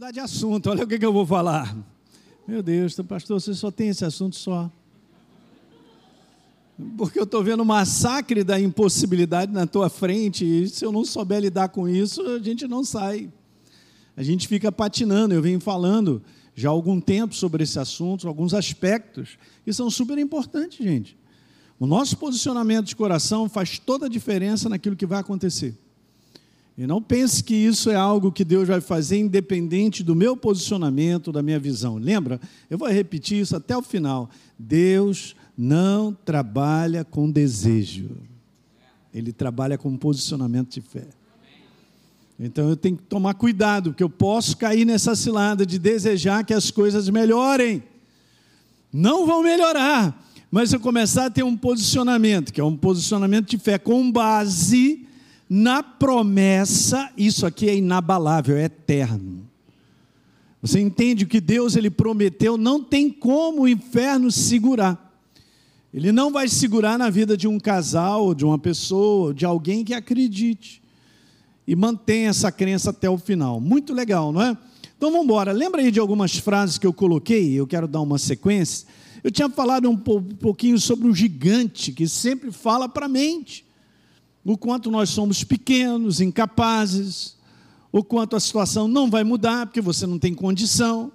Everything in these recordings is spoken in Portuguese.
mudar de assunto, olha o que, que eu vou falar. Meu Deus, pastor, você só tem esse assunto só. Porque eu estou vendo o massacre da impossibilidade na tua frente, e se eu não souber lidar com isso, a gente não sai. A gente fica patinando. Eu venho falando já há algum tempo sobre esse assunto, alguns aspectos que são super importantes, gente. O nosso posicionamento de coração faz toda a diferença naquilo que vai acontecer. E não pense que isso é algo que Deus vai fazer independente do meu posicionamento, da minha visão. Lembra? Eu vou repetir isso até o final. Deus não trabalha com desejo. Ele trabalha com posicionamento de fé. Então eu tenho que tomar cuidado, porque eu posso cair nessa cilada de desejar que as coisas melhorem. Não vão melhorar, mas eu começar a ter um posicionamento, que é um posicionamento de fé com base na promessa, isso aqui é inabalável, é eterno. Você entende o que Deus ele prometeu, não tem como o inferno segurar. Ele não vai segurar na vida de um casal, de uma pessoa, de alguém que acredite e mantenha essa crença até o final. Muito legal, não é? Então vamos embora. Lembra aí de algumas frases que eu coloquei? Eu quero dar uma sequência. Eu tinha falado um pouquinho sobre um gigante que sempre fala para a mente o quanto nós somos pequenos, incapazes, o quanto a situação não vai mudar, porque você não tem condição,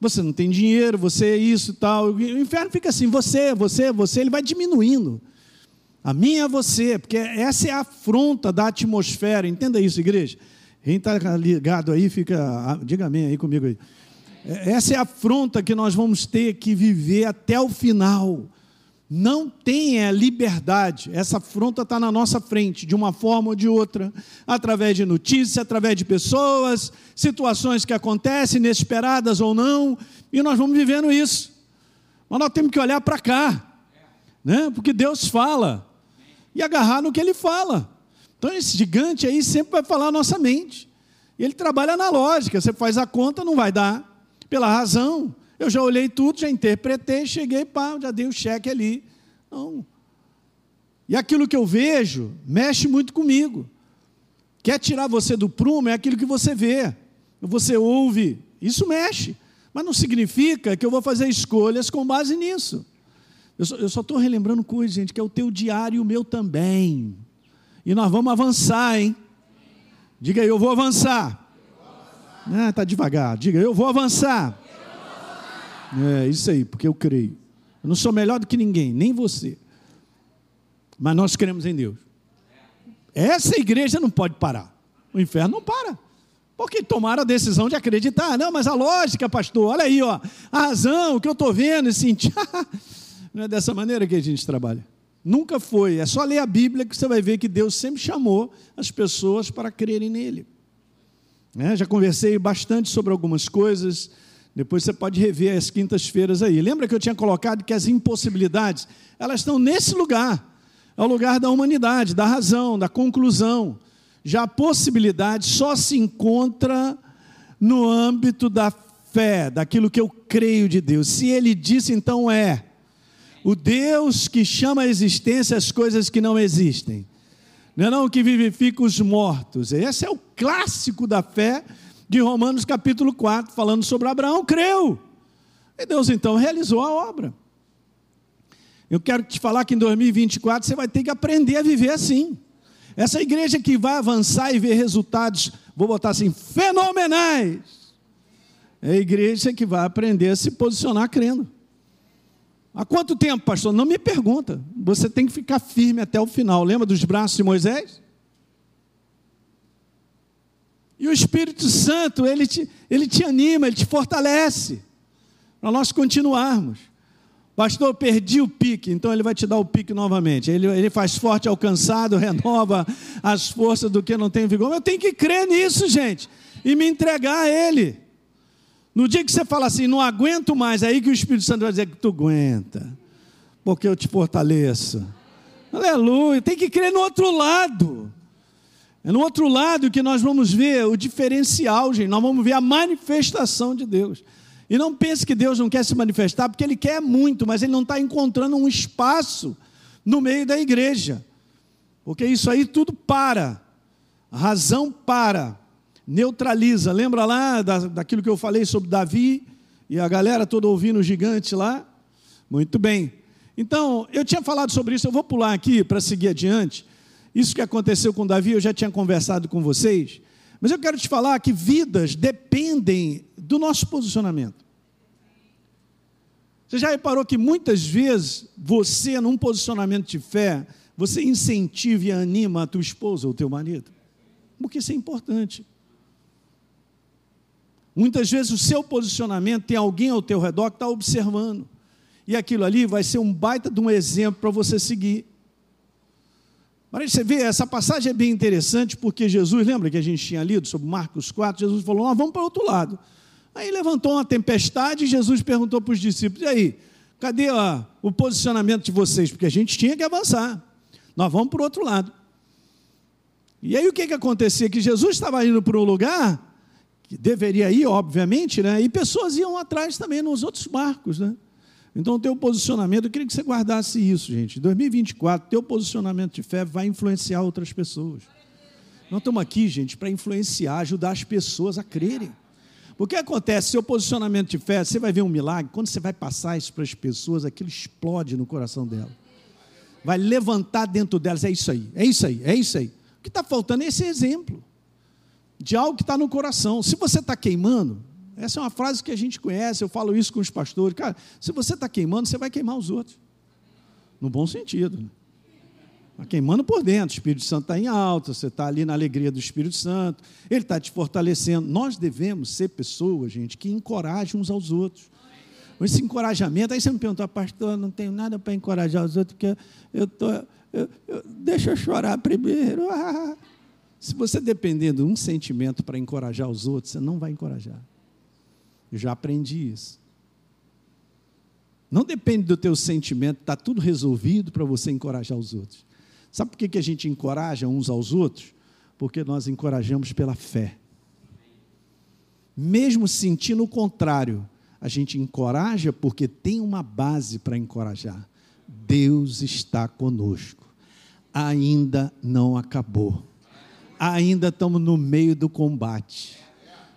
você não tem dinheiro, você é isso e tal. O inferno fica assim, você, você, você, ele vai diminuindo. A minha é você, porque essa é a afronta da atmosfera, entenda isso, igreja. Quem está ligado aí, fica, diga amém aí comigo aí. Essa é a afronta que nós vamos ter que viver até o final não tenha liberdade. Essa afronta está na nossa frente, de uma forma ou de outra, através de notícias, através de pessoas, situações que acontecem, inesperadas ou não, e nós vamos vivendo isso. Mas nós temos que olhar para cá, né? porque Deus fala, e agarrar no que Ele fala. Então, esse gigante aí sempre vai falar a nossa mente. Ele trabalha na lógica, você faz a conta, não vai dar, pela razão. Eu já olhei tudo, já interpretei, cheguei, pá, já dei o cheque ali. Não. E aquilo que eu vejo mexe muito comigo. Quer tirar você do prumo é aquilo que você vê, você ouve, isso mexe. Mas não significa que eu vou fazer escolhas com base nisso. Eu só estou relembrando coisas, gente, que é o teu diário e o meu também. E nós vamos avançar, hein? Diga aí, eu vou avançar. Ah, tá devagar. Diga, eu vou avançar. É isso aí, porque eu creio. Eu não sou melhor do que ninguém, nem você. Mas nós cremos em Deus. Essa igreja não pode parar. O inferno não para. Porque tomaram a decisão de acreditar. Não, mas a lógica, pastor, olha aí, ó, a razão, o que eu estou vendo e sentir. não é dessa maneira que a gente trabalha. Nunca foi. É só ler a Bíblia que você vai ver que Deus sempre chamou as pessoas para crerem nele. É, já conversei bastante sobre algumas coisas depois você pode rever as quintas-feiras aí. Lembra que eu tinha colocado que as impossibilidades, elas estão nesse lugar. É o lugar da humanidade, da razão, da conclusão. Já a possibilidade só se encontra no âmbito da fé, daquilo que eu creio de Deus. Se ele disse, então é. O Deus que chama a existência as coisas que não existem. Não é não que vivifica os mortos. Esse é o clássico da fé de Romanos capítulo 4, falando sobre Abraão, creu. E Deus então realizou a obra. Eu quero te falar que em 2024 você vai ter que aprender a viver assim. Essa igreja que vai avançar e ver resultados, vou botar assim, fenomenais. É a igreja que vai aprender a se posicionar crendo. Há quanto tempo, pastor? Não me pergunta. Você tem que ficar firme até o final. Lembra dos braços de Moisés? E o Espírito Santo, ele te, ele te anima, ele te fortalece, para nós continuarmos. Pastor, perdi o pique, então ele vai te dar o pique novamente. Ele, ele faz forte ao cansado, renova as forças do que não tem vigor. Eu tenho que crer nisso, gente, e me entregar a Ele. No dia que você fala assim, não aguento mais, é aí que o Espírito Santo vai dizer que tu aguenta, porque eu te fortaleço. Aleluia, tem que crer no outro lado. É no outro lado que nós vamos ver o diferencial, gente. Nós vamos ver a manifestação de Deus. E não pense que Deus não quer se manifestar, porque Ele quer muito, mas Ele não está encontrando um espaço no meio da igreja. Porque isso aí tudo para. A razão para. neutraliza. Lembra lá da, daquilo que eu falei sobre Davi e a galera toda ouvindo o gigante lá? Muito bem. Então, eu tinha falado sobre isso, eu vou pular aqui para seguir adiante. Isso que aconteceu com Davi, eu já tinha conversado com vocês. Mas eu quero te falar que vidas dependem do nosso posicionamento. Você já reparou que muitas vezes você, num posicionamento de fé, você incentiva e anima a tua esposa ou teu marido? Porque isso é importante. Muitas vezes o seu posicionamento tem alguém ao teu redor que está observando. E aquilo ali vai ser um baita de um exemplo para você seguir. Mas você vê, essa passagem é bem interessante porque Jesus, lembra que a gente tinha lido sobre Marcos 4? Jesus falou: Nós vamos para o outro lado. Aí levantou uma tempestade e Jesus perguntou para os discípulos: E aí, cadê ó, o posicionamento de vocês? Porque a gente tinha que avançar. Nós vamos para o outro lado. E aí o que, que acontecia? Que Jesus estava indo para um lugar que deveria ir, obviamente, né? e pessoas iam atrás também nos outros barcos. Né? Então, o teu posicionamento, eu queria que você guardasse isso, gente. Em 2024, teu posicionamento de fé vai influenciar outras pessoas. Nós estamos aqui, gente, para influenciar, ajudar as pessoas a crerem. O que acontece? Seu posicionamento de fé, você vai ver um milagre, quando você vai passar isso para as pessoas, aquilo explode no coração dela. Vai levantar dentro delas, é isso aí, é isso aí, é isso aí. O que está faltando é esse exemplo de algo que está no coração. Se você está queimando, essa é uma frase que a gente conhece, eu falo isso com os pastores. Cara, se você está queimando, você vai queimar os outros. No bom sentido. Né? Está queimando por dentro, o Espírito Santo está em alta, você está ali na alegria do Espírito Santo, ele está te fortalecendo. Nós devemos ser pessoas, gente, que encorajam uns aos outros. Esse encorajamento, aí você me perguntou, pastor, não tenho nada para encorajar os outros, porque eu estou. Eu, eu, deixa eu chorar primeiro. Ah. Se você depender de um sentimento para encorajar os outros, você não vai encorajar. Eu já aprendi isso. Não depende do teu sentimento, está tudo resolvido para você encorajar os outros. Sabe por que, que a gente encoraja uns aos outros? Porque nós encorajamos pela fé. Mesmo sentindo o contrário, a gente encoraja porque tem uma base para encorajar. Deus está conosco. Ainda não acabou. Ainda estamos no meio do combate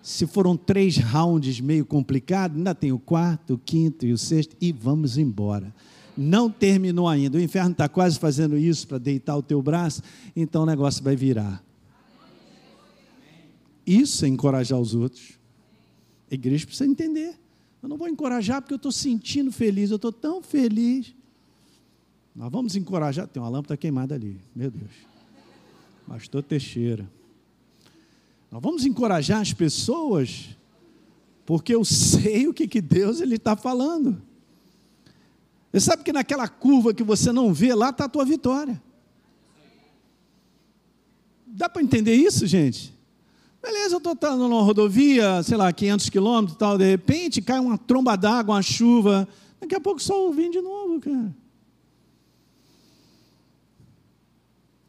se foram três rounds meio complicados, ainda tem o quarto, o quinto e o sexto, e vamos embora. Não terminou ainda. O inferno está quase fazendo isso para deitar o teu braço, então o negócio vai virar. Isso é encorajar os outros. A igreja precisa entender. Eu não vou encorajar porque eu estou sentindo feliz, eu estou tão feliz. Nós vamos encorajar. Tem uma lâmpada queimada ali, meu Deus. Pastor Teixeira. Nós vamos encorajar as pessoas, porque eu sei o que, que Deus está falando. Você sabe que naquela curva que você não vê, lá está a tua vitória. Dá para entender isso, gente? Beleza, eu estou numa rodovia, sei lá, 500 quilômetros e tal, de repente cai uma tromba d'água, uma chuva, daqui a pouco sol vem de novo, cara.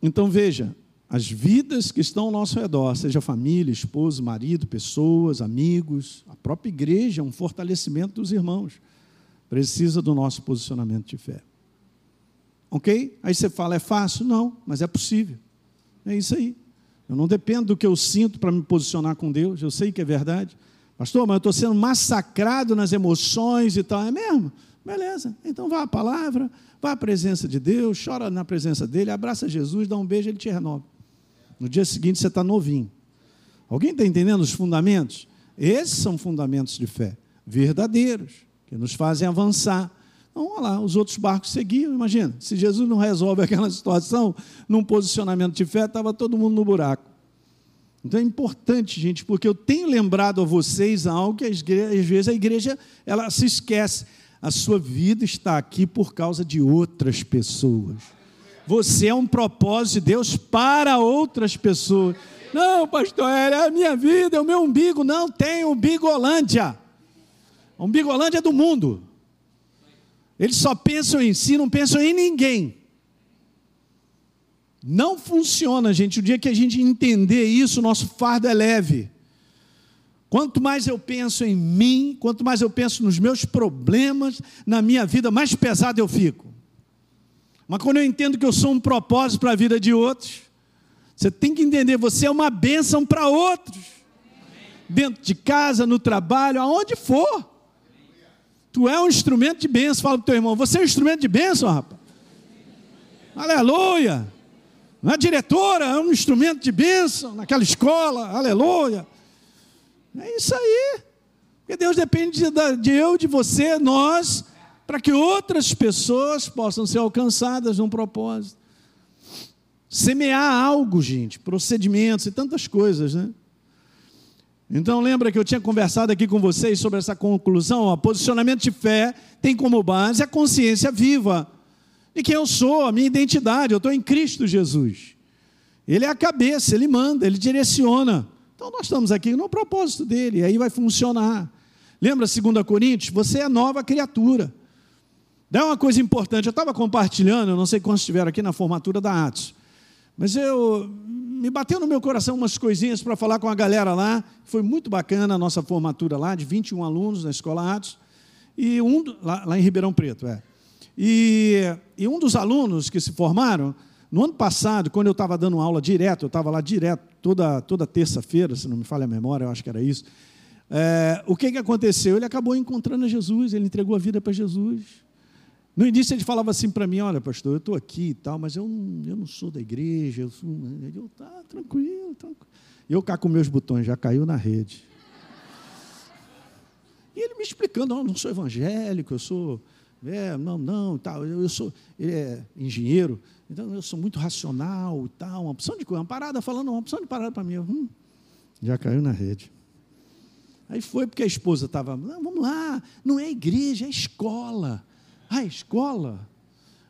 Então veja, as vidas que estão ao nosso redor, seja família, esposo, marido, pessoas, amigos, a própria igreja, é um fortalecimento dos irmãos. Precisa do nosso posicionamento de fé. Ok? Aí você fala, é fácil? Não, mas é possível. É isso aí. Eu não dependo do que eu sinto para me posicionar com Deus, eu sei que é verdade. Pastor, mas eu estou sendo massacrado nas emoções e tal. É mesmo? Beleza. Então vá à palavra, vá à presença de Deus, chora na presença dele, abraça Jesus, dá um beijo, ele te renova. No dia seguinte você está novinho. Alguém está entendendo os fundamentos? Esses são fundamentos de fé, verdadeiros, que nos fazem avançar. Então, olha lá, os outros barcos seguiam, imagina. Se Jesus não resolve aquela situação, num posicionamento de fé, estava todo mundo no buraco. Então é importante, gente, porque eu tenho lembrado a vocês algo que às vezes a igreja ela se esquece. A sua vida está aqui por causa de outras pessoas. Você é um propósito de Deus para outras pessoas. Não, pastor, é a minha vida, é o meu umbigo. Não, tem umbigolândia. A umbigolândia é do mundo. Eles só pensam em si, não pensam em ninguém. Não funciona, gente. O dia que a gente entender isso, nosso fardo é leve. Quanto mais eu penso em mim, quanto mais eu penso nos meus problemas, na minha vida, mais pesado eu fico. Mas quando eu entendo que eu sou um propósito para a vida de outros, você tem que entender, você é uma bênção para outros. dentro de casa, no trabalho, aonde for. Tu é um instrumento de bênção. Fala para o teu irmão, você é um instrumento de bênção, rapaz. Aleluia. A diretora é um instrumento de bênção naquela escola, aleluia. É isso aí. Porque Deus depende de, de eu, de você, nós, para que outras pessoas possam ser alcançadas num propósito. Semear algo, gente, procedimentos e tantas coisas, né? Então lembra que eu tinha conversado aqui com vocês sobre essa conclusão? O posicionamento de fé tem como base a consciência viva de quem eu sou, a minha identidade. Eu estou em Cristo Jesus. Ele é a cabeça, ele manda, ele direciona. Então nós estamos aqui no propósito dele, aí vai funcionar. Lembra 2 Coríntios? Você é nova criatura. É uma coisa importante, eu estava compartilhando, eu não sei quantos estiveram aqui na formatura da Atos, mas eu me bateu no meu coração umas coisinhas para falar com a galera lá. Foi muito bacana a nossa formatura lá, de 21 alunos na Escola Atos, e um, lá, lá em Ribeirão Preto, é. E, e um dos alunos que se formaram, no ano passado, quando eu estava dando aula direto, eu estava lá direto, toda, toda terça-feira, se não me falha a memória, eu acho que era isso. É, o que, que aconteceu? Ele acabou encontrando Jesus, ele entregou a vida para Jesus. No início ele falava assim para mim, olha pastor, eu estou aqui e tal, mas eu, eu não sou da igreja, eu sou... Eu, tá, tranquilo, tranquilo. Eu cá com meus botões, já caiu na rede. E ele me explicando, eu não sou evangélico, eu sou... É, não, não, tal, eu, eu sou ele é engenheiro, então eu sou muito racional e tal, uma opção de coisa, uma parada falando, uma opção de parada para mim. Hum, já caiu na rede. Aí foi porque a esposa estava, vamos lá, não é igreja, é escola. Ah, escola?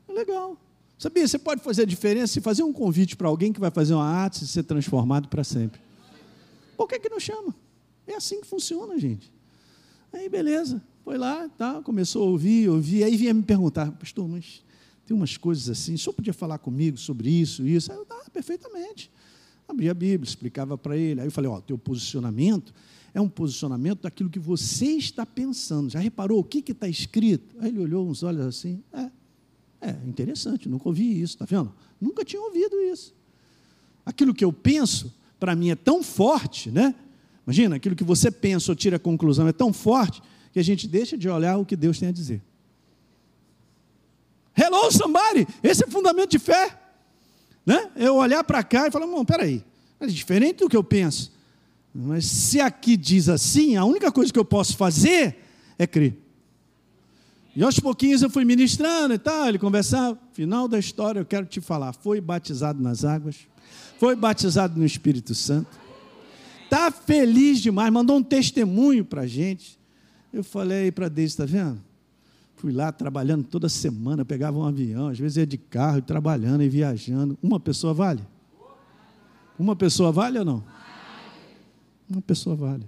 Legal. Sabia, você pode fazer a diferença e fazer um convite para alguém que vai fazer uma arte e ser transformado para sempre. Por que, que não chama? É assim que funciona, gente. Aí, beleza, foi lá, tá, começou a ouvir, ouvir, aí vinha me perguntar, pastor, mas tem umas coisas assim, o senhor podia falar comigo sobre isso, isso? Aí eu, tá, perfeitamente. Abri a Bíblia, explicava para ele, aí eu falei, ó, teu posicionamento é um posicionamento daquilo que você está pensando. Já reparou o que está escrito? Aí ele olhou uns olhos assim, é, é interessante, nunca ouvi isso, está vendo? Nunca tinha ouvido isso. Aquilo que eu penso, para mim, é tão forte, né? Imagina, aquilo que você pensa ou tira a conclusão é tão forte que a gente deixa de olhar o que Deus tem a dizer. Hello, somebody! Esse é fundamento de fé. Né? Eu olhar para cá e falar, não, peraí, é diferente do que eu penso. Mas se aqui diz assim, a única coisa que eu posso fazer é crer. E aos pouquinhos eu fui ministrando e tal, ele conversava. Final da história, eu quero te falar. Foi batizado nas águas, foi batizado no Espírito Santo. Está feliz demais, mandou um testemunho para a gente. Eu falei para Deus, está vendo? Fui lá trabalhando toda semana, pegava um avião, às vezes ia de carro, trabalhando e viajando. Uma pessoa vale? Uma pessoa vale ou não? Uma pessoa vale.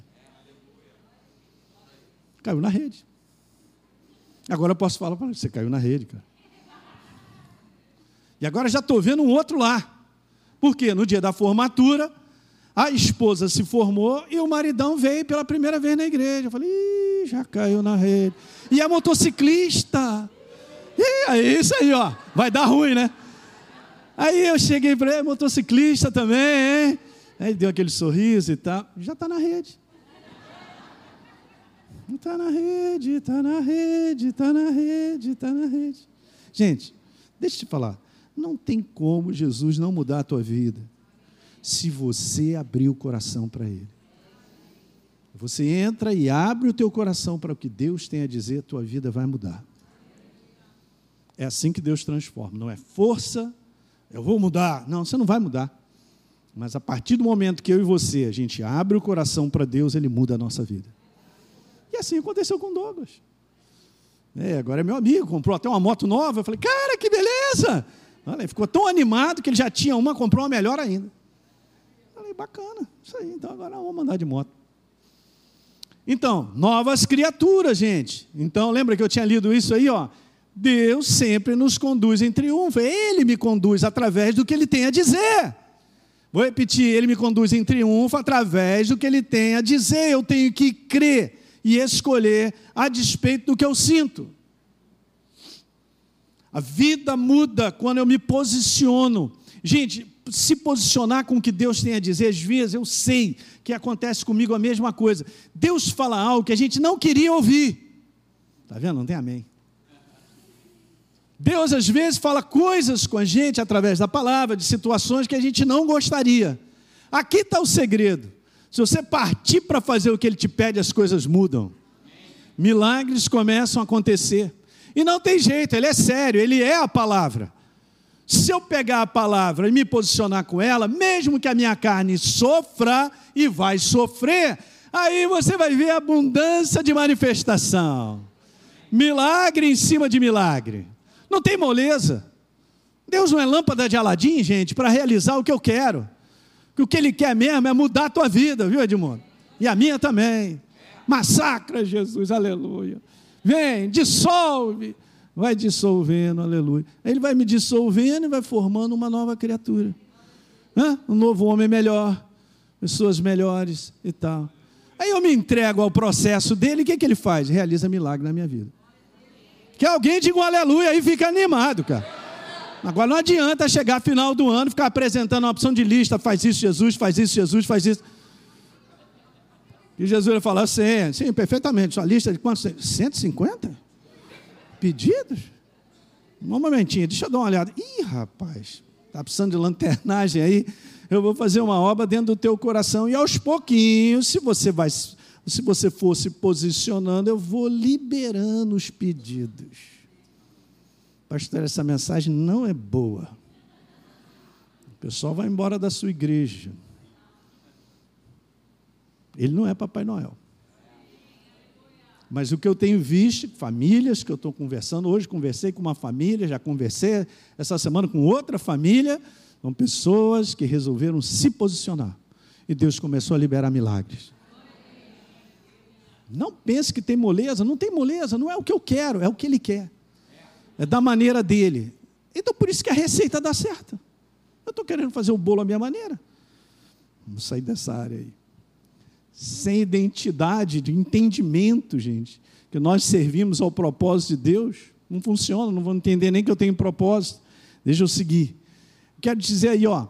Caiu na rede. Agora eu posso falar para você, caiu na rede, cara. E agora já estou vendo um outro lá. Porque no dia da formatura, a esposa se formou e o maridão veio pela primeira vez na igreja. Eu falei, Ih, já caiu na rede. E a motociclista. E aí, isso aí, ó. Vai dar ruim, né? Aí eu cheguei para ele, motociclista também, hein? Aí deu aquele sorriso e tal. Já está na rede. Está na rede, está na rede, está na rede, está na rede. Gente, deixa eu te falar. Não tem como Jesus não mudar a tua vida se você abrir o coração para Ele. Você entra e abre o teu coração para o que Deus tem a dizer, a tua vida vai mudar. É assim que Deus transforma. Não é força, eu vou mudar. Não, você não vai mudar. Mas a partir do momento que eu e você, a gente abre o coração para Deus, Ele muda a nossa vida. E assim aconteceu com Douglas. É, agora é meu amigo, comprou até uma moto nova. Eu falei, cara, que beleza! Olha, ele ficou tão animado que ele já tinha uma, comprou uma melhor ainda. Eu falei, bacana, isso aí, então agora vamos mandar de moto. Então, novas criaturas, gente. Então, lembra que eu tinha lido isso aí, ó? Deus sempre nos conduz em triunfo. Ele me conduz através do que ele tem a dizer. Vou repetir, ele me conduz em triunfo através do que ele tem a dizer. Eu tenho que crer e escolher a despeito do que eu sinto. A vida muda quando eu me posiciono Gente, se posicionar com o que Deus tem a dizer, às vezes eu sei que acontece comigo a mesma coisa. Deus fala algo que a gente não queria ouvir. Está vendo? Não tem amém. Deus às vezes fala coisas com a gente através da palavra, de situações que a gente não gostaria. Aqui está o segredo. Se você partir para fazer o que Ele te pede, as coisas mudam. Milagres começam a acontecer. E não tem jeito, Ele é sério, Ele é a palavra. Se eu pegar a palavra e me posicionar com ela, mesmo que a minha carne sofra e vai sofrer, aí você vai ver abundância de manifestação. Milagre em cima de milagre. Não tem moleza. Deus não é lâmpada de Aladim, gente, para realizar o que eu quero. Que o que Ele quer mesmo é mudar a tua vida, viu, Edmundo? E a minha também. Massacra, Jesus, aleluia. Vem, dissolve vai dissolvendo, aleluia. Ele vai me dissolvendo e vai formando uma nova criatura. Hã? Um novo homem melhor, pessoas melhores e tal. Aí eu me entrego ao processo dele, o que, que ele faz? Realiza milagre na minha vida. Que alguém diga um aleluia aí fica animado, cara. Agora não adianta chegar final do ano ficar apresentando uma opção de lista, faz isso Jesus, faz isso Jesus, faz isso. E Jesus vai falar, sim, sim, perfeitamente. Sua lista de quantos? 150? pedidos? Um momentinho, deixa eu dar uma olhada. Ih, rapaz, está precisando de lanternagem aí. Eu vou fazer uma obra dentro do teu coração e aos pouquinhos, se você vai, se você for se posicionando, eu vou liberando os pedidos. Pastor, essa mensagem não é boa. O pessoal vai embora da sua igreja. Ele não é Papai Noel. Mas o que eu tenho visto, famílias que eu estou conversando, hoje conversei com uma família, já conversei essa semana com outra família, são pessoas que resolveram se posicionar. E Deus começou a liberar milagres. Não pense que tem moleza, não tem moleza, não é o que eu quero, é o que Ele quer. É da maneira dele. Então por isso que a receita dá certo. Eu estou querendo fazer o bolo à minha maneira. Vamos sair dessa área aí sem identidade, de entendimento, gente, que nós servimos ao propósito de Deus, não funciona, não vão entender nem que eu tenho propósito. Deixa eu seguir. Quero dizer aí, ó,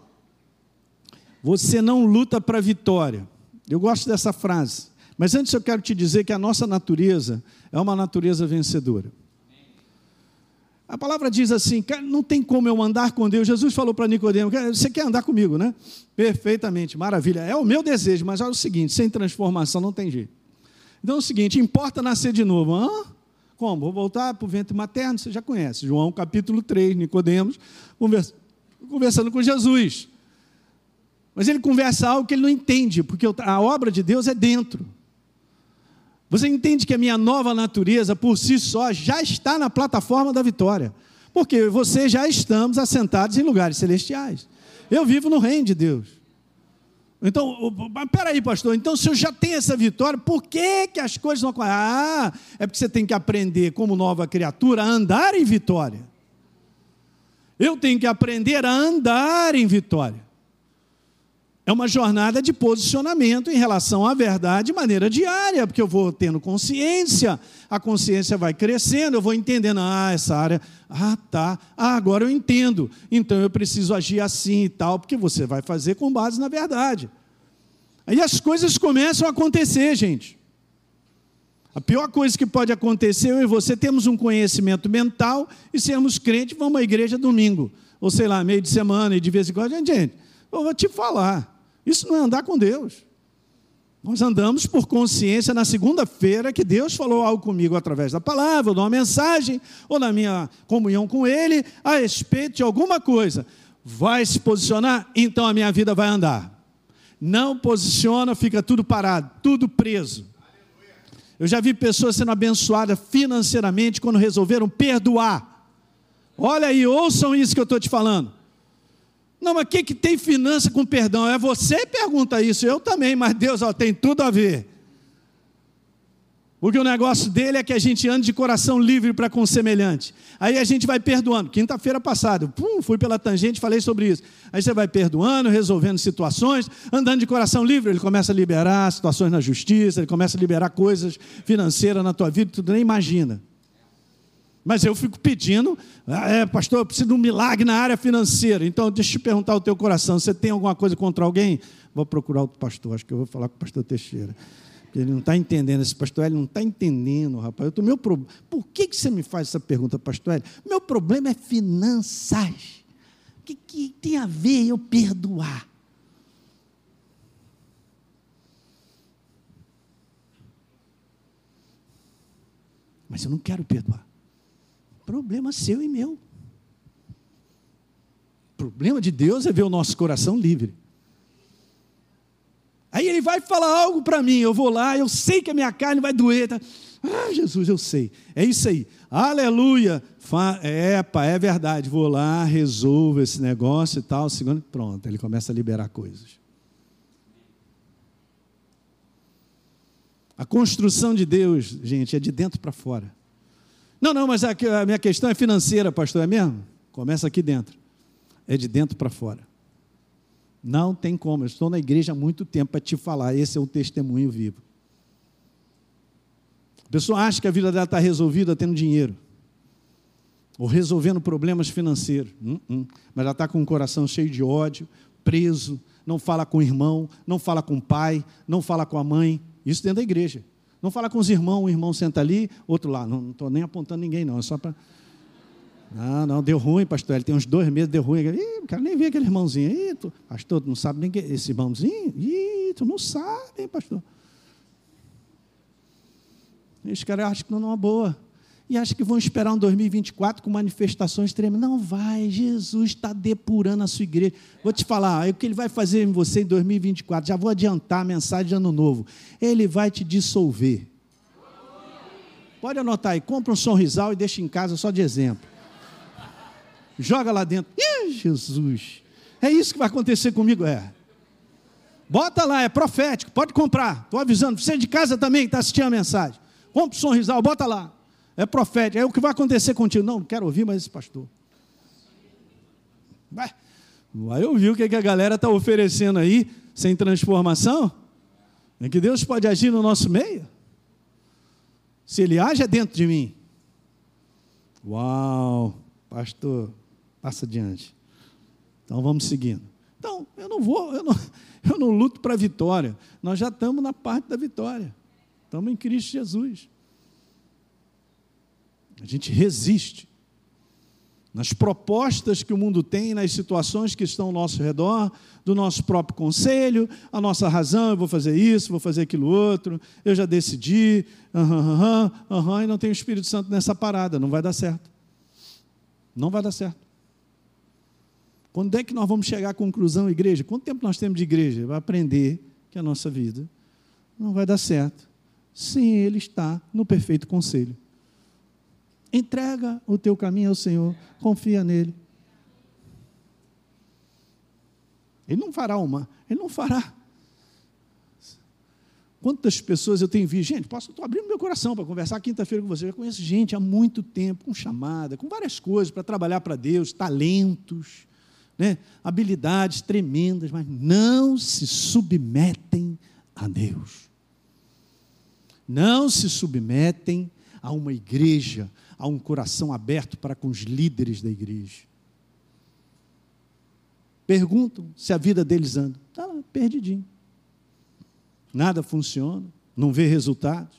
você não luta para a vitória. Eu gosto dessa frase. Mas antes eu quero te dizer que a nossa natureza é uma natureza vencedora. A palavra diz assim: não tem como eu andar com Deus. Jesus falou para Nicodemo: você quer andar comigo, né? Perfeitamente, maravilha. É o meu desejo, mas olha o seguinte: sem transformação não tem jeito. Então é o seguinte: importa nascer de novo. Hã? Como? Vou voltar para o ventre materno, você já conhece. João capítulo 3, Nicodemos, conversando com Jesus. Mas ele conversa algo que ele não entende, porque a obra de Deus é dentro. Você entende que a minha nova natureza, por si só, já está na plataforma da vitória. Porque você já estamos assentados em lugares celestiais. Eu vivo no reino de Deus. Então, peraí, pastor, então se eu já tenho essa vitória, por que, que as coisas não acontecem? Ah, é porque você tem que aprender, como nova criatura, a andar em vitória. Eu tenho que aprender a andar em vitória. É uma jornada de posicionamento em relação à verdade de maneira diária, porque eu vou tendo consciência, a consciência vai crescendo, eu vou entendendo, ah, essa área, ah, tá, ah, agora eu entendo, então eu preciso agir assim e tal, porque você vai fazer com base na verdade. Aí as coisas começam a acontecer, gente. A pior coisa que pode acontecer, eu e você temos um conhecimento mental e sermos crentes, vamos à igreja domingo, ou sei lá, meio de semana, e de vez em quando, gente, eu vou te falar. Isso não é andar com Deus. Nós andamos por consciência na segunda-feira que Deus falou algo comigo através da palavra, ou de uma mensagem, ou na minha comunhão com Ele, a respeito de alguma coisa. Vai se posicionar? Então a minha vida vai andar. Não posiciona, fica tudo parado, tudo preso. Eu já vi pessoas sendo abençoadas financeiramente quando resolveram perdoar. Olha aí, ouçam isso que eu estou te falando. Não, mas o que, tem finança com perdão? É você que pergunta isso, eu também, mas Deus ó, tem tudo a ver. Porque o negócio dele é que a gente ande de coração livre para com o semelhante. Aí a gente vai perdoando. Quinta-feira passada, pum, fui pela tangente, falei sobre isso. Aí você vai perdoando, resolvendo situações, andando de coração livre. Ele começa a liberar situações na justiça, ele começa a liberar coisas financeiras na tua vida, tu nem imagina. Mas eu fico pedindo, ah, é, pastor, eu preciso de um milagre na área financeira. Então, deixa eu te perguntar o teu coração: você tem alguma coisa contra alguém? Vou procurar outro pastor, acho que eu vou falar com o pastor Teixeira. Porque ele não está entendendo, esse pastor ele não está entendendo, rapaz. Eu meu pro... Por que, que você me faz essa pergunta, pastor Hélio? Meu problema é finanças. O que, que tem a ver eu perdoar? Mas eu não quero perdoar. Problema seu e meu. O problema de Deus é ver o nosso coração livre. Aí ele vai falar algo para mim, eu vou lá, eu sei que a minha carne vai doer. Tá? Ah, Jesus, eu sei. É isso aí. Aleluia. É, pá, é verdade. Vou lá, resolvo esse negócio e tal. Segundo, pronto, ele começa a liberar coisas. A construção de Deus, gente, é de dentro para fora. Não, não, mas a, a minha questão é financeira, pastor, é mesmo? Começa aqui dentro. É de dentro para fora. Não tem como. Eu estou na igreja há muito tempo para te falar. Esse é o testemunho vivo. A pessoa acha que a vida dela está resolvida tendo dinheiro. Ou resolvendo problemas financeiros. Hum, hum. Mas ela está com o coração cheio de ódio, preso, não fala com o irmão, não fala com o pai, não fala com a mãe. Isso dentro da igreja. Não fala com os irmãos, um irmão senta ali, outro lá. Não estou nem apontando ninguém, não. É só para. Não, não, deu ruim, pastor. Ele tem uns dois meses, deu ruim. Ih, quero nem ver aquele irmãozinho. Ih, tu, pastor, tu não sabe nem que, esse irmãozinho? Ih, tu não sabe, hein, pastor. Esse cara acha que não é uma boa. E acha que vão esperar um 2024 com manifestações tremendas. Não vai, Jesus está depurando a sua igreja. Vou te falar, é o que ele vai fazer em você em 2024. Já vou adiantar a mensagem de ano novo. Ele vai te dissolver. Pode anotar aí, compra um sorrisal e deixa em casa só de exemplo joga lá dentro. Ih, Jesus! É isso que vai acontecer comigo? É. Bota lá, é profético, pode comprar. Estou avisando, você de casa também está assistindo a mensagem. Compre o sorrisal, bota lá. É profético. É o que vai acontecer contigo. Não, não quero ouvir mais esse pastor. Vai, vai ouvir o que a galera está oferecendo aí, sem transformação? É que Deus pode agir no nosso meio. Se Ele age, é dentro de mim. Uau, pastor, Passa adiante. Então vamos seguindo. Então, eu não vou, eu não, eu não luto para a vitória. Nós já estamos na parte da vitória. Estamos em Cristo Jesus. A gente resiste nas propostas que o mundo tem, nas situações que estão ao nosso redor, do nosso próprio conselho, a nossa razão, eu vou fazer isso, vou fazer aquilo outro, eu já decidi, aham, aham, aham, e não tem o Espírito Santo nessa parada, não vai dar certo. Não vai dar certo. Quando é que nós vamos chegar à conclusão, igreja? Quanto tempo nós temos de igreja? Vai aprender que a nossa vida não vai dar certo sem Ele estar no perfeito conselho. Entrega o teu caminho ao Senhor, confia nele. Ele não fará uma, ele não fará. Quantas pessoas eu tenho visto? Gente, posso, estou abrindo meu coração para conversar quinta-feira com você. Eu conheço gente há muito tempo, com chamada, com várias coisas para trabalhar para Deus, talentos né, habilidades tremendas, mas não se submetem a Deus. Não se submetem a uma igreja, a um coração aberto para com os líderes da igreja. Perguntam se a vida deles anda. Está lá, perdidinho. Nada funciona, não vê resultados.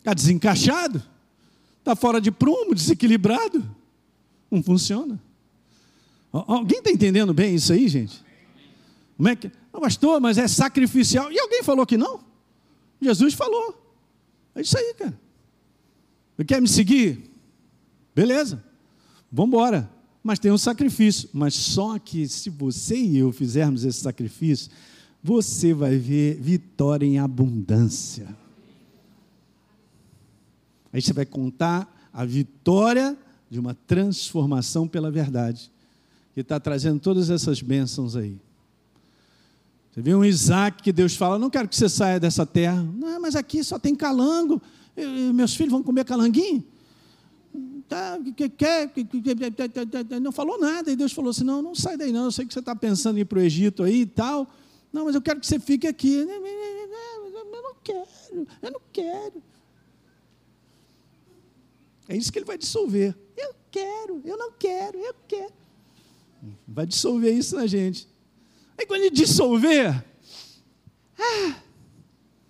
Está desencaixado, está fora de prumo, desequilibrado. Não funciona. Alguém está entendendo bem isso aí, gente? Como é que. Não, pastor, mas é sacrificial. E alguém falou que não? Jesus falou. É isso aí, cara. Quer me seguir? Beleza. Vamos embora. Mas tem um sacrifício. Mas só que se você e eu fizermos esse sacrifício, você vai ver vitória em abundância. Aí você vai contar a vitória de uma transformação pela verdade, que está trazendo todas essas bênçãos aí. Você vê um Isaac que Deus fala: Não quero que você saia dessa terra. Não, mas aqui só tem calango. Meus filhos vão comer calanguinho? Tá, que, que, não falou nada. E Deus falou assim: Não, não sai daí, não. Eu sei que você está pensando em ir para o Egito aí e tal. Não, mas eu quero que você fique aqui. Eu não quero, eu não quero. É isso que ele vai dissolver. Eu quero, eu não quero, eu quero. Vai dissolver isso na gente. Aí quando ele dissolver, ah,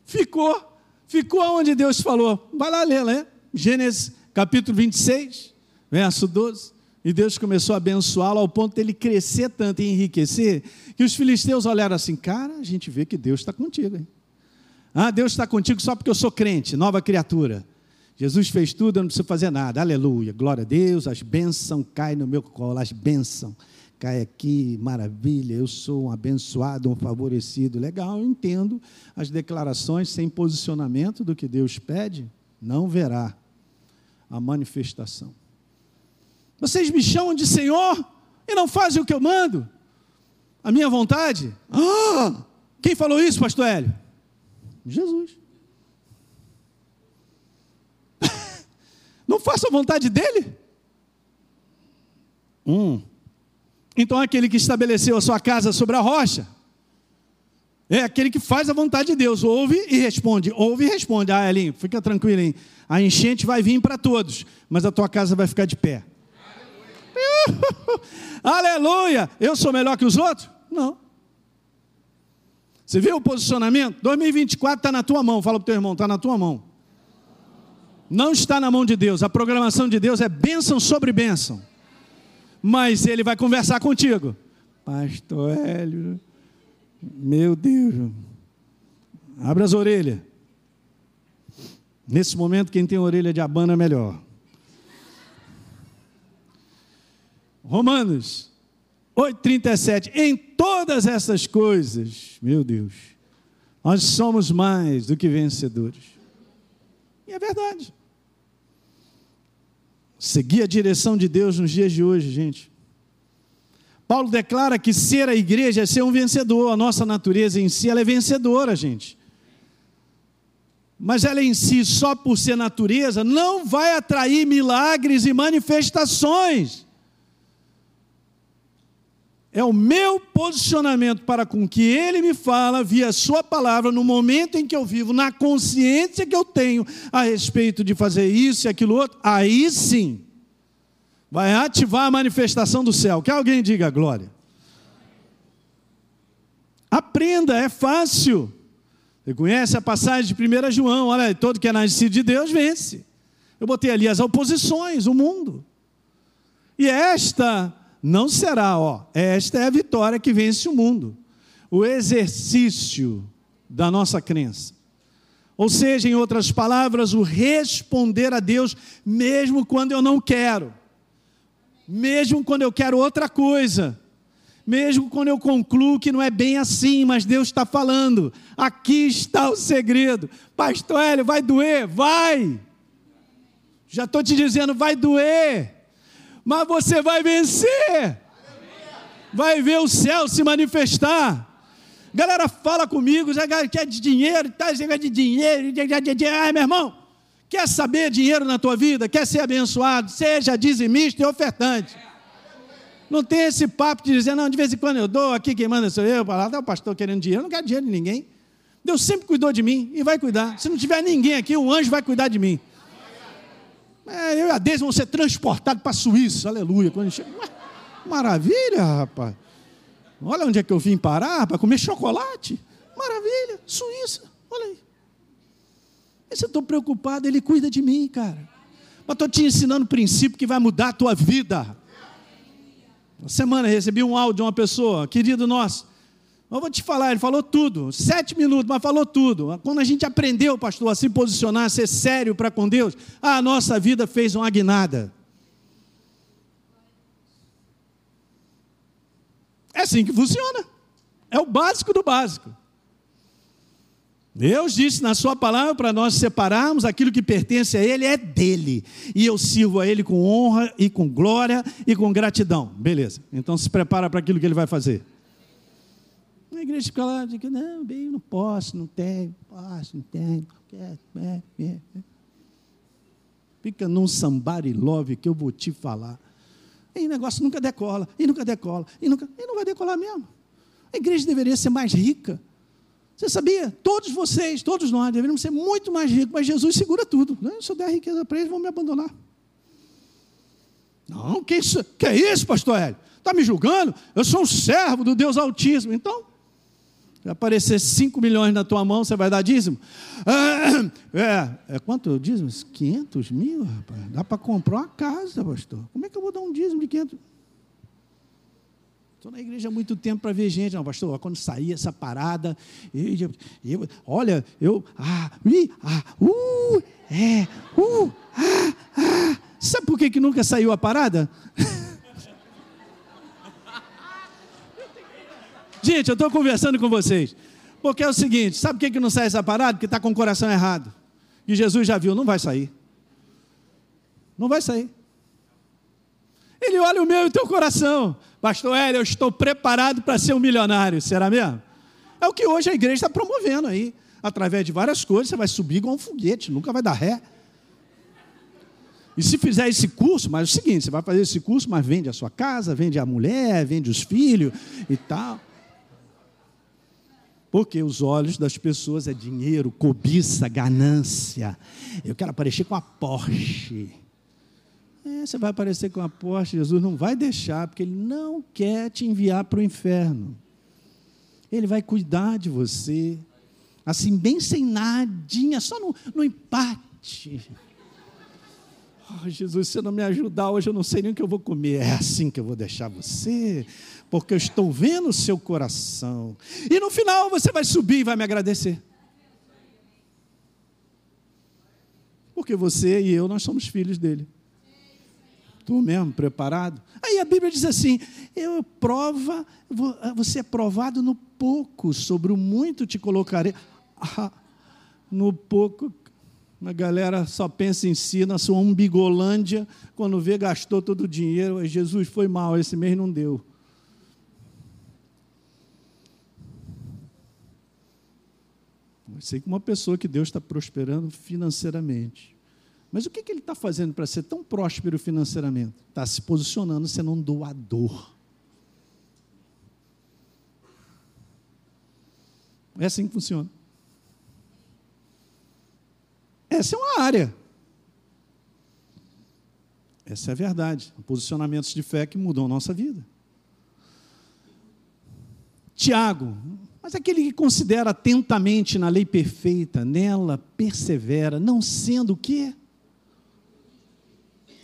ficou, ficou onde Deus falou. Vai lá ler, né? Gênesis capítulo 26, verso 12. E Deus começou a abençoá-lo ao ponto dele crescer tanto e enriquecer, que os filisteus olharam assim: cara, a gente vê que Deus está contigo, hein? Ah, Deus está contigo só porque eu sou crente, nova criatura. Jesus fez tudo, eu não preciso fazer nada. Aleluia. Glória a Deus, as bênçãos caem no meu colo, as bênçãos cai aqui, maravilha, eu sou um abençoado, um favorecido. Legal, eu entendo as declarações sem posicionamento do que Deus pede, não verá a manifestação. Vocês me chamam de Senhor e não fazem o que eu mando? A minha vontade? Ah! Quem falou isso, pastor Hélio? Jesus. Não faça a vontade dele? Hum. Então aquele que estabeleceu a sua casa sobre a rocha é aquele que faz a vontade de Deus, ouve e responde, ouve e responde. Ah, Elinho, fica tranquilo, hein? A enchente vai vir para todos, mas a tua casa vai ficar de pé. Aleluia! Aleluia! Eu sou melhor que os outros? Não. Você viu o posicionamento? 2024 está na tua mão. Fala para o teu irmão, está na tua mão. Não está na mão de Deus. A programação de Deus é bênção sobre bênção. Mas ele vai conversar contigo. Pastor Hélio, meu Deus. Abra as orelhas. Nesse momento, quem tem orelha de abano é melhor. Romanos 8,37. Em todas essas coisas, meu Deus, nós somos mais do que vencedores. E é verdade. Seguir a direção de Deus nos dias de hoje, gente. Paulo declara que ser a igreja é ser um vencedor. A nossa natureza em si ela é vencedora, gente. Mas ela em si, só por ser natureza, não vai atrair milagres e manifestações é o meu posicionamento para com que Ele me fala via Sua palavra no momento em que eu vivo, na consciência que eu tenho a respeito de fazer isso e aquilo outro, aí sim vai ativar a manifestação do céu. Que alguém diga glória. Aprenda, é fácil. Você conhece a passagem de 1 João? Olha, todo que é nascido de Deus vence. Eu botei ali as oposições, o mundo. E esta não será, ó. Esta é a vitória que vence o mundo. O exercício da nossa crença. Ou seja, em outras palavras, o responder a Deus, mesmo quando eu não quero, mesmo quando eu quero outra coisa, mesmo quando eu concluo que não é bem assim, mas Deus está falando, aqui está o segredo. Pastor Hélio, vai doer? Vai! Já estou te dizendo, vai doer mas você vai vencer. Vai ver o céu se manifestar. Galera, fala comigo, já quer de dinheiro, tá, já de dinheiro, ai, meu irmão, quer saber dinheiro na tua vida? Quer ser abençoado? Seja dizimista e ofertante. Não tem esse papo de dizer, não, de vez em quando eu dou, aqui quem manda sou eu, lá está o pastor querendo dinheiro, eu não quero dinheiro de ninguém. Deus sempre cuidou de mim e vai cuidar. Se não tiver ninguém aqui, o anjo vai cuidar de mim. É, eu e a Deise vão ser transportados para a Suíça, aleluia. Quando chega, maravilha, rapaz. Olha onde é que eu vim parar para comer chocolate. Maravilha, Suíça, olha aí. E se eu estou preocupado, ele cuida de mim, cara. Mas estou te ensinando um princípio que vai mudar a tua vida. Uma semana recebi um áudio de uma pessoa, querido nosso, eu vou te falar, ele falou tudo, sete minutos, mas falou tudo. Quando a gente aprendeu, pastor, a se posicionar, a ser sério para com Deus, a nossa vida fez uma guinada. É assim que funciona. É o básico do básico. Deus disse na Sua palavra para nós separarmos aquilo que pertence a Ele, é dele. E eu sirvo a Ele com honra e com glória e com gratidão. Beleza. Então se prepara para aquilo que Ele vai fazer. A igreja fica lá, diz, não, bem, não posso, não tenho, posso, não tenho, quer, é, é, é. Fica num somebody love que eu vou te falar. E o negócio nunca decola, e nunca decola, e, nunca, e não vai decolar mesmo. A igreja deveria ser mais rica. Você sabia? Todos vocês, todos nós, deveríamos ser muito mais ricos, mas Jesus segura tudo. Se eu der riqueza para eles, vão me abandonar. Não, que, isso, que é isso, pastor Hélio? Está me julgando? Eu sou um servo do Deus Altíssimo. Então, se aparecer 5 milhões na tua mão, você vai dar dízimo? É, é, é quanto dízimo? 500 mil, rapaz. Dá para comprar uma casa, pastor. Como é que eu vou dar um dízimo de 500 Estou na igreja há muito tempo para ver gente, não, pastor, quando sair essa parada, eu, eu, olha, eu, ah, ui, ah, uh, é, uh, ah, ah. Sabe por que, que nunca saiu a parada? Gente, eu estou conversando com vocês. Porque é o seguinte: sabe por que, não sai essa parada? Porque está com o coração errado. E Jesus já viu, não vai sair. Não vai sair. Ele olha o meu e o teu coração. Pastor Hélio, eu estou preparado para ser um milionário. Será mesmo? É o que hoje a igreja está promovendo aí. Através de várias coisas, você vai subir igual um foguete, nunca vai dar ré. E se fizer esse curso, mas é o seguinte, você vai fazer esse curso, mas vende a sua casa, vende a mulher, vende os filhos e tal. Porque os olhos das pessoas é dinheiro, cobiça, ganância. Eu quero aparecer com a Porsche. É, você vai aparecer com a Porsche, Jesus não vai deixar, porque Ele não quer te enviar para o inferno. Ele vai cuidar de você, assim, bem sem nadinha, só no, no empate. Oh, Jesus, se não me ajudar hoje, eu não sei nem o que eu vou comer. É assim que eu vou deixar você porque eu estou vendo o seu coração. E no final você vai subir e vai me agradecer. Porque você e eu, nós somos filhos dele. Estou mesmo preparado? Aí a Bíblia diz assim: eu prova, você é provado no pouco, sobre o muito te colocarei. Ah, no pouco, a galera só pensa em si, na sua umbigolândia, quando vê, gastou todo o dinheiro. Jesus foi mal, esse mês não deu. Sei que uma pessoa que Deus está prosperando financeiramente. Mas o que, que ele está fazendo para ser tão próspero financeiramente? Está se posicionando sendo um doador. É assim que funciona. Essa é uma área. Essa é a verdade. Posicionamentos de fé que mudam a nossa vida. Tiago, mas aquele que considera atentamente na lei perfeita, nela persevera, não sendo o quê?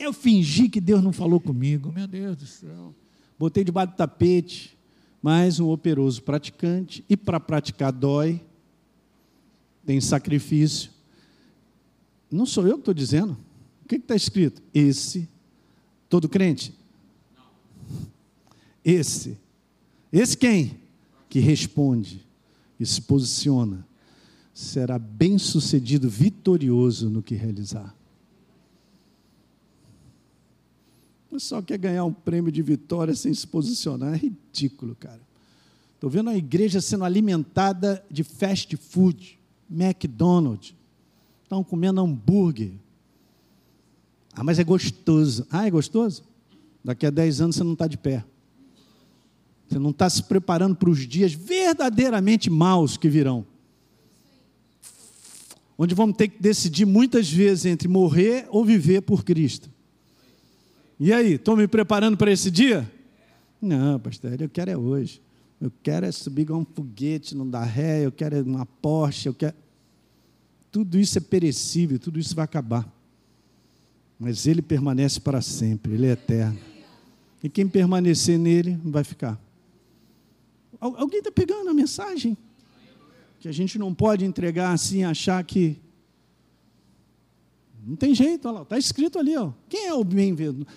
Eu fingi que Deus não falou comigo, meu Deus do céu. Botei debaixo do tapete, mas um operoso praticante, e para praticar dói, tem sacrifício. Não sou eu que estou dizendo. O que está escrito? Esse, todo crente? Esse. Esse quem? Que responde e se posiciona, será bem-sucedido, vitorioso no que realizar. O só quer ganhar um prêmio de vitória sem se posicionar. É ridículo, cara. Estou vendo a igreja sendo alimentada de fast food, McDonald's. Estão comendo hambúrguer. Ah, mas é gostoso. Ah, é gostoso? Daqui a 10 anos você não está de pé. Você não está se preparando para os dias verdadeiramente maus que virão. Onde vamos ter que decidir muitas vezes entre morrer ou viver por Cristo. E aí, estou me preparando para esse dia? Não, pastor, eu quero é hoje. Eu quero é subir igual um foguete, não dar ré, eu quero é uma Porsche, eu quero. Tudo isso é perecível, tudo isso vai acabar. Mas ele permanece para sempre, ele é eterno. E quem permanecer nele vai ficar. Alguém está pegando a mensagem? Que a gente não pode entregar assim, achar que. Não tem jeito, olha lá, está escrito ali, ó. Quem é o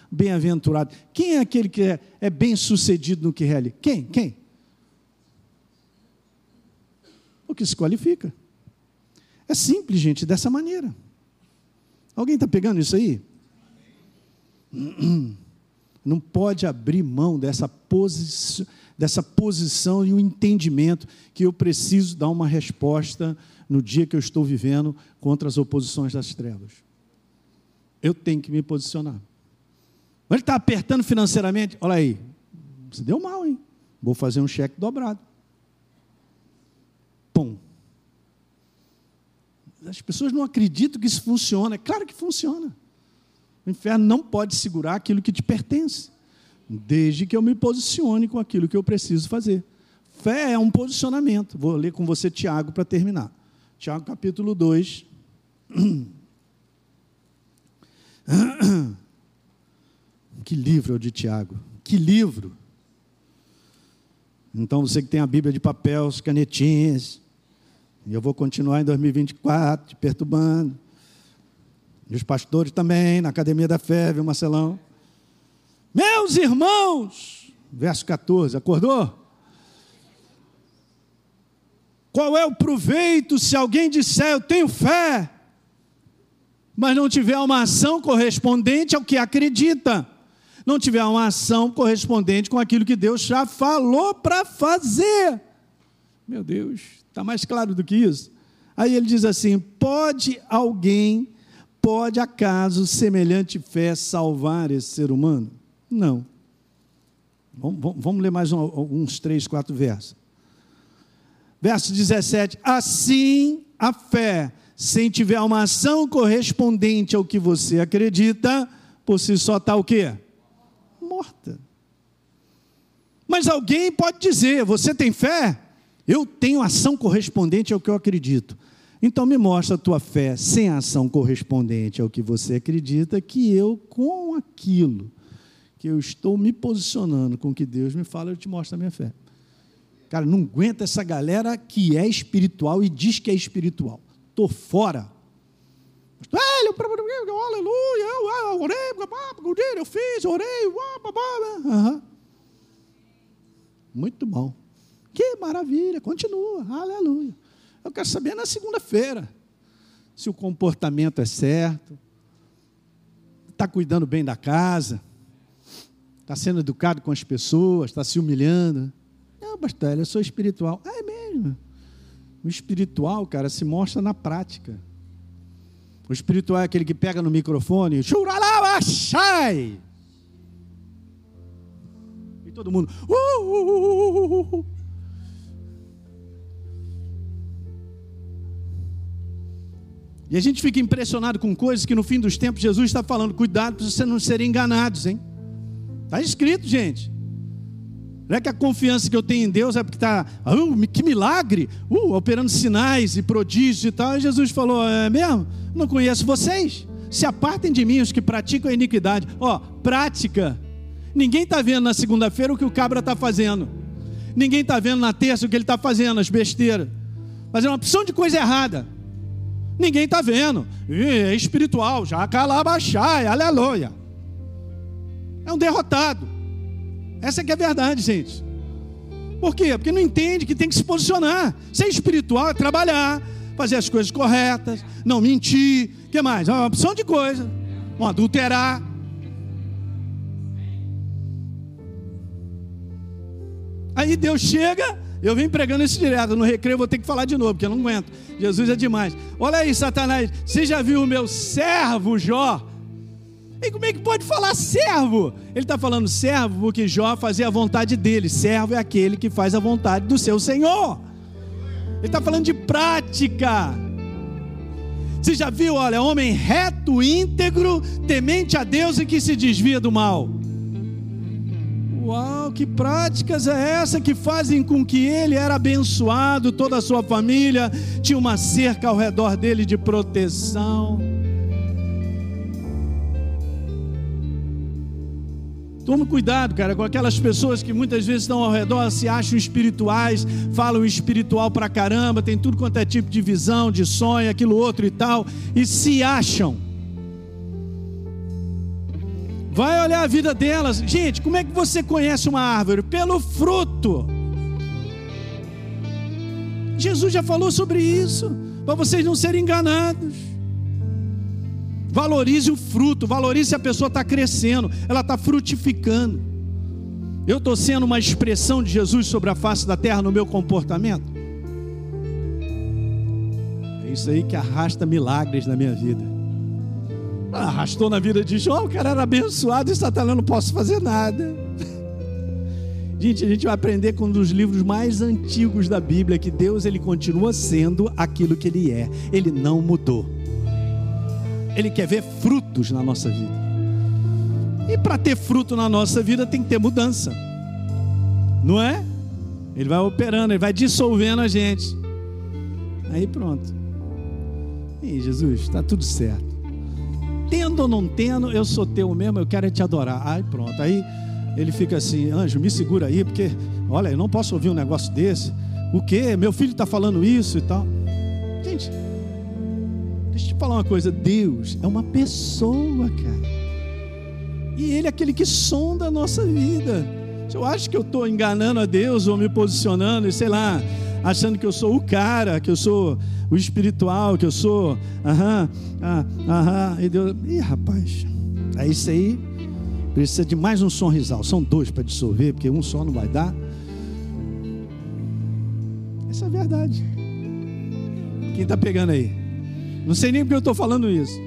bem-aventurado? Quem é aquele que é, é bem-sucedido no que realiza? Quem? Quem? O que se qualifica. É simples, gente, dessa maneira. Alguém está pegando isso aí? Não pode abrir mão dessa posição dessa posição e o entendimento que eu preciso dar uma resposta no dia que eu estou vivendo contra as oposições das trevas. Eu tenho que me posicionar. Ele está apertando financeiramente. Olha aí, você deu mal, hein? Vou fazer um cheque dobrado. Pum. As pessoas não acreditam que isso funciona. É claro que funciona. O inferno não pode segurar aquilo que te pertence, desde que eu me posicione com aquilo que eu preciso fazer. Fé é um posicionamento. Vou ler com você Tiago para terminar. Tiago capítulo 2. Que livro é o de Tiago? Que livro! Então, você que tem a Bíblia de papel, as canetinhas, e eu vou continuar em 2024 te perturbando. E os pastores também, na Academia da Fé, viu, Marcelão? Meus irmãos, verso 14, acordou? Qual é o proveito se alguém disser eu tenho fé, mas não tiver uma ação correspondente ao que acredita? Não tiver uma ação correspondente com aquilo que Deus já falou para fazer. Meu Deus, está mais claro do que isso? Aí ele diz assim: pode alguém, pode acaso semelhante fé salvar esse ser humano? Não. Vamos, ler mais uns três, quatro versos. Verso 17: Assim a fé, sem tiver uma ação correspondente ao que você acredita, por si só está o quê? Morta. Mas alguém pode dizer: Você tem fé? Eu tenho ação correspondente ao que eu acredito. Então me mostra a tua fé sem ação correspondente ao que você acredita, que eu, com aquilo que eu estou me posicionando com o que Deus me fala, eu te mostro a minha fé. Cara, não aguenta essa galera que é espiritual e diz que é espiritual. Estou fora. Aleluia, eu orei, eu fiz, orei. Muito bom. Que maravilha, continua, aleluia. Eu quero saber na segunda-feira se o comportamento é certo, está cuidando bem da casa, está sendo educado com as pessoas, está se humilhando. Não, pastor, eu sou espiritual. Ah, é mesmo. O espiritual, cara, se mostra na prática. O espiritual é aquele que pega no microfone, churalabachai! E todo mundo. Uh, uh, uh, e a gente fica impressionado com coisas que no fim dos tempos Jesus está falando: cuidado para vocês não serem enganados, hein? Está escrito, gente. Não é que a confiança que eu tenho em Deus é porque está, oh, que milagre, uh, operando sinais e prodígios e tal. E Jesus falou: é mesmo? Não conheço vocês. Se apartem de mim os que praticam a iniquidade. Ó, prática. Ninguém está vendo na segunda-feira o que o cabra está fazendo. Ninguém está vendo na terça o que ele está fazendo, as besteiras. Fazendo uma opção de coisa errada. Ninguém está vendo. É espiritual, já calabachai, aleluia. É um derrotado. Essa que é a verdade, gente. Por quê? Porque não entende que tem que se posicionar. Ser espiritual é trabalhar, fazer as coisas corretas, não mentir. Que mais? Uma opção de coisa. Não adulterar. Aí Deus chega, eu venho pregando isso direto. No recreio vou ter que falar de novo, porque eu não aguento. Jesus é demais. Olha aí, Satanás. Você já viu o meu servo Jó? E como é que pode falar servo? Ele está falando servo porque Jó fazia a vontade dele. Servo é aquele que faz a vontade do seu Senhor. Ele está falando de prática. Você já viu, olha, homem reto, íntegro, temente a Deus e que se desvia do mal. Uau, que práticas é essa que fazem com que ele era abençoado, toda a sua família tinha uma cerca ao redor dele de proteção. Tome cuidado, cara, com aquelas pessoas que muitas vezes estão ao redor, se acham espirituais, falam espiritual pra caramba, tem tudo quanto é tipo de visão, de sonho, aquilo outro e tal, e se acham. Vai olhar a vida delas. Gente, como é que você conhece uma árvore? Pelo fruto. Jesus já falou sobre isso, para vocês não serem enganados. Valorize o fruto, valorize se a pessoa está crescendo, ela está frutificando. Eu estou sendo uma expressão de Jesus sobre a face da terra no meu comportamento. É isso aí que arrasta milagres na minha vida. Arrastou na vida de João, o cara era abençoado e Satanás não posso fazer nada. Gente, a gente vai aprender com um dos livros mais antigos da Bíblia que Deus ele continua sendo aquilo que ele é. Ele não mudou. Ele quer ver frutos na nossa vida. E para ter fruto na nossa vida tem que ter mudança. Não é? Ele vai operando, ele vai dissolvendo a gente. Aí pronto. E Jesus, está tudo certo. Tendo ou não tendo, eu sou teu mesmo, eu quero te adorar. Aí pronto. Aí ele fica assim, anjo, me segura aí, porque, olha, eu não posso ouvir um negócio desse. O quê? Meu filho está falando isso e tal. Gente, deixa eu te falar uma coisa. Deus é uma pessoa, cara. E Ele é aquele que sonda a nossa vida. Se eu acho que eu estou enganando a Deus ou me posicionando, e sei lá, achando que eu sou o cara, que eu sou o espiritual, que eu sou. Aham, ah, aham. E Deus. Ih, rapaz. É isso aí. Precisa de mais um sorrisal. São dois para dissolver, porque um só não vai dar. Essa é a verdade. Quem está pegando aí? Não sei nem porque eu estou falando isso.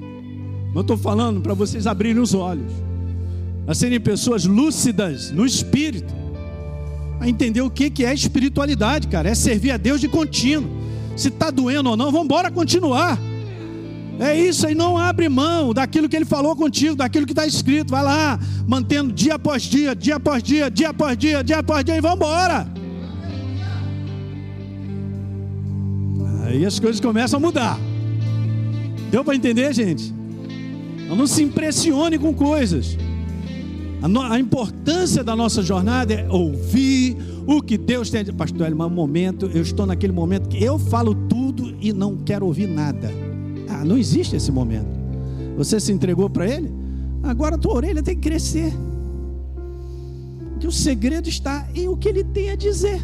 Mas eu estou falando para vocês abrirem os olhos a serem pessoas lúcidas no espírito, a entender o que é espiritualidade, cara, é servir a Deus de contínuo. Se está doendo ou não, vamos embora continuar. É isso aí, não abre mão daquilo que ele falou contigo, daquilo que está escrito. Vai lá, mantendo dia após dia, dia após dia, dia após dia, dia após dia, e vamos embora. Aí as coisas começam a mudar. Deu para entender, gente? Não se impressione com coisas. A, no, a, importância da nossa jornada é ouvir o que Deus tem. Pastor, é um momento, eu estou naquele momento que eu falo tudo e não quero ouvir nada. Ah, não existe esse momento. Você se entregou para Ele? Agora a tua orelha tem que crescer. Que o segredo está em o que Ele tem a dizer.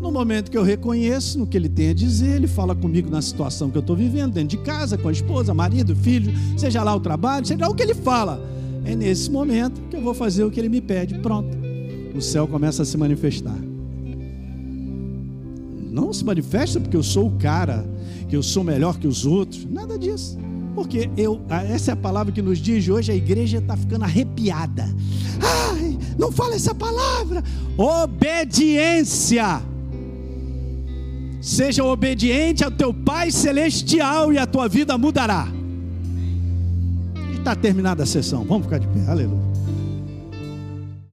No momento que eu reconheço no que ele tem a dizer, ele fala comigo na situação que eu estou vivendo, dentro de casa, com a esposa, marido, filho, seja lá o trabalho, seja lá o que ele fala. É nesse momento que eu vou fazer o que ele me pede. Pronto. O céu começa a se manifestar. Não se manifesta porque eu sou o cara, que eu sou melhor que os outros. Nada disso. Porque eu, essa é a palavra que nos diz hoje, a igreja está ficando arrepiada. Ai, não fala essa palavra. Obediência. Seja obediente ao teu Pai Celestial e a tua vida mudará está terminada a sessão. Vamos ficar de pé. Aleluia.